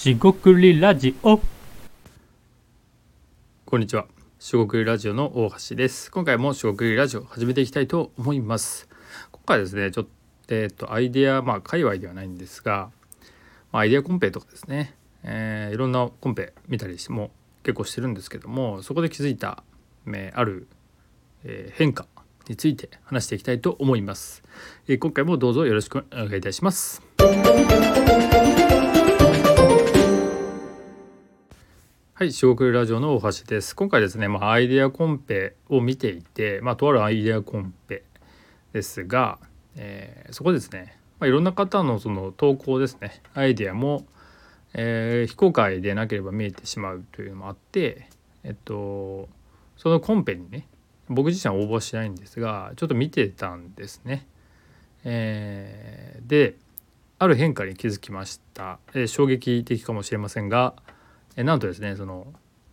しごくりラジオこんにちは。しごくりラジオの大橋です。今回もしごくりラジオ始めていきたいと思います。今回ですね、ちょっと、えっと、アイデア、まあ、界隈ではないんですが、まあ、アイデアコンペとかですね、えーいろんなコンペ見たりしても結構してるんですけども、そこで気づいた、えーある、えー変化について話していきたいと思います。えー今回もどうぞよろしくお願いいたします。はい、四国ラジオの大橋です。今回ですね、まあ、アイデアコンペを見ていて、まあ、とあるアイデアコンペですが、えーそこですね、まあ、いろんな方のその投稿ですね、アイデアも、えー非公開でなければ見えてしまうというのもあって、えっと、そのコンペにね、僕自身は応募しないんですが、ちょっと見てたんですね。えーで、ある変化に気づきました。えー衝撃的かもしれませんが、えなんとですねその、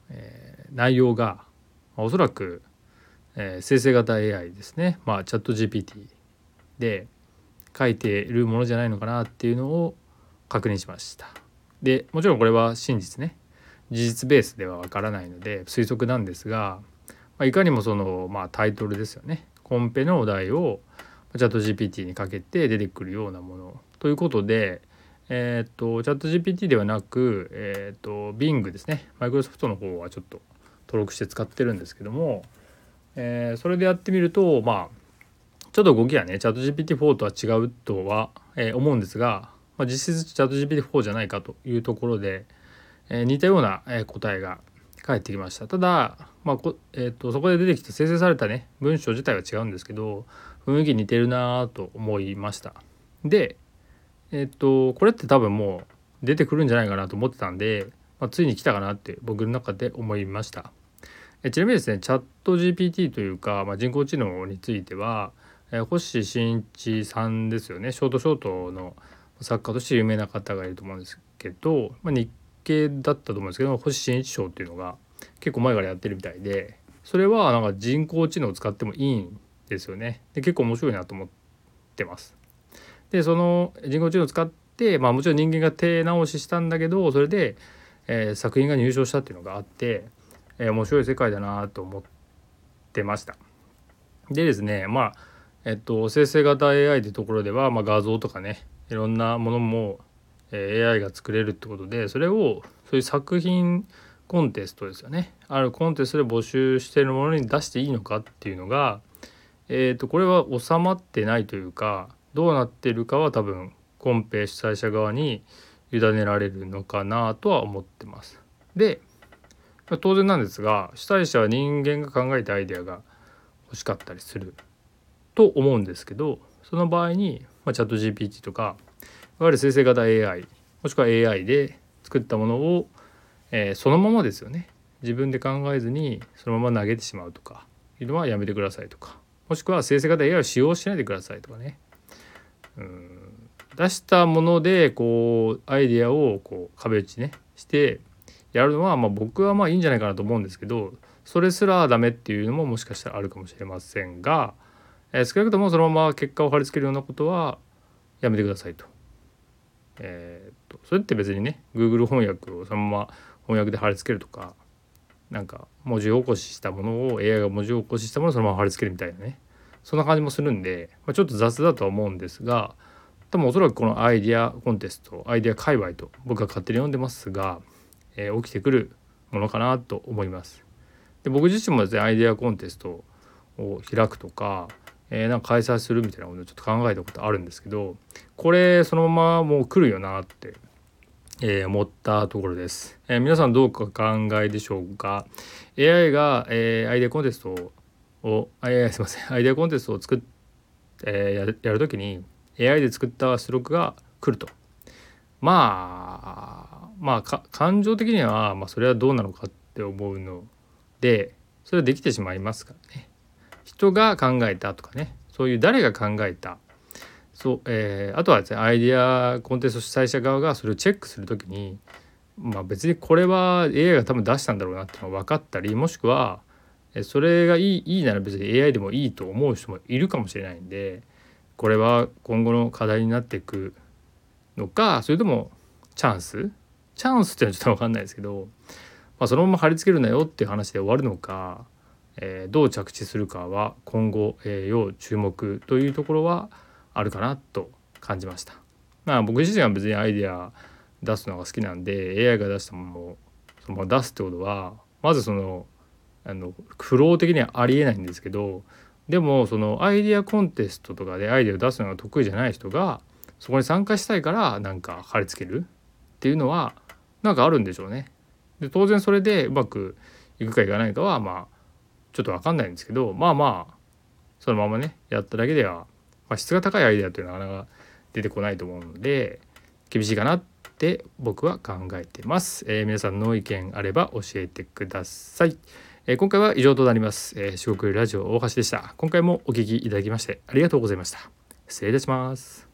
えー内容がまおそらく、えー生成型 AI ですね。まあチャット GPT で書いているものじゃないのかなっていうのを確認しました。でもちろんこれは真実ね。事実ベースではわからないので推測なんですが、まあ、いかにもその、まあ、タイトルですよね。コンペのお題をチャット GPT にかけて出てくるようなものということでえーっとチャット GPT ではなく、えーっと Bing ですね。マイクロソフトの方はちょっと登録して使ってるんですけども、えーそれでやってみるとまあちょっと動きはねチャット GPT4 とは違うとは、えー思うんですが、まあ、実質チャット GPT4 じゃないかというところで、えー似たような、答えが返ってきました。ただ、まあこえーっとそこで出てきた生成されたね文章自体は違うんですけど雰囲気似てるなぁと思いました。でえっとこれって多分もう出てくるんじゃないかなと思ってたんで、まあ、ついに来たかなって僕の中で思いました。えちなみにですねチャット GPT というか、まあ、人工知能については、え星新一さんですよね。ショートショートの作家として有名な方がいると思うんですけど、まあ、日系だったと思うんですけど星新一賞っていうのが結構前からやってるみたいでそれはなんか人工知能を使ってもいいんですよね。で結構面白いなと思ってます。でその人工知能を使って、まあ、もちろん人間が手直ししたんだけどそれで、えー作品が入賞したっていうのがあって、えー面白い世界だなと思ってました。でですねまあえっと生成型 AI ってところでは、まあ、画像とかねいろんなものも、えー AI が作れるってことでそれをそういう作品コンテストですよねあるコンテストで募集しているものに出していいのかっていうのがえー、とこれは収まってないというかどうなってるかは多分コンペ主催者側に委ねられるのかなとは思ってます。で当然なんですが主催者は人間が考えたアイデアが欲しかったりすると思うんですけどその場合に、まあ、チャット GPT とかいわゆる生成型 AI もしくは AI で作ったものを、えーそのままですよね自分で考えずにそのまま投げてしまうとかいうのはやめてくださいとかもしくは生成型 AI を使用しないでくださいとかね出したものでこうアイデアをこう壁打ちねしてやるのは、まあ、僕はまあいいんじゃないかなと思うんですけどそれすらダメっていうのももしかしたらあるかもしれませんが、えー少なくともそのまま結果を貼り付けるようなことはやめてくださいと。えーっとそれって別にね Google 翻訳をそのまま翻訳で貼り付けるとかなんか文字起こししたものを AI が文字起こししたものをそのまま貼り付けるみたいなねそんな感じもするんで、まあ、ちょっと雑だとは思うんですが多分おそらくこのアイデアコンテストアイデア界隈と僕は勝手に呼んでますが、えー起きてくるものかなと思います。で僕自身もですねアイデアコンテストを開くとか、えーなんか開催するみたいなことをちょっと考えたことあるんですけどこれそのままもう来るよなってえー思ったところです、えー皆さんどうかお考えでしょうか？AI が、えーアイデアコンテストをあいやいやすいません。アイデアコンテストを作っ、えーやるやるときに AI で作った出力が来ると。まあまあか感情的には、まあ、それはどうなのかって思うのでそれはできてしまいますからね。人が考えたとかね。そういう誰が考えた。そう、えーあとはですねアイデアコンテスト主催者側がそれをチェックするときに、まあ、別にこれは AI が多分出したんだろうなっていうのが分かったりもしくはそれがいいいいなら別に AI でもいいと思う人もいるかもしれないんでこれは今後の課題になっていくのかそれともチャンス？チャンスっていうのはちょっと分かんないですけど、まあ、そのまま貼り付けるなよっていう話で終わるのか、えー、どう着地するかは今後、えー、要注目というところはあるかなと感じました。まあ、僕自身は別にアイデア出すのが好きなんで AI が出したものをそのまま出すってことはまずそのあのフロー的にはありえないんですけどでもそのアイデアコンテストとかでアイデアを出すのが得意じゃない人がそこに参加したいからなんか貼り付けるっていうのはなんかあるんでしょうね。で当然それでうまくいくかいかないかはまあちょっと分かんないんですけどまあまあそのままねやっただけでは、まあ、質が高いアイデアというのはなかなか出てこないと思うので厳しいかなって僕は考えてます。えー、皆さんの意見あれば教えてください。えー、今回は以上となります。えー、四国ラジオ大橋でした。今回もお聞きいただきましてありがとうございました。失礼いたします。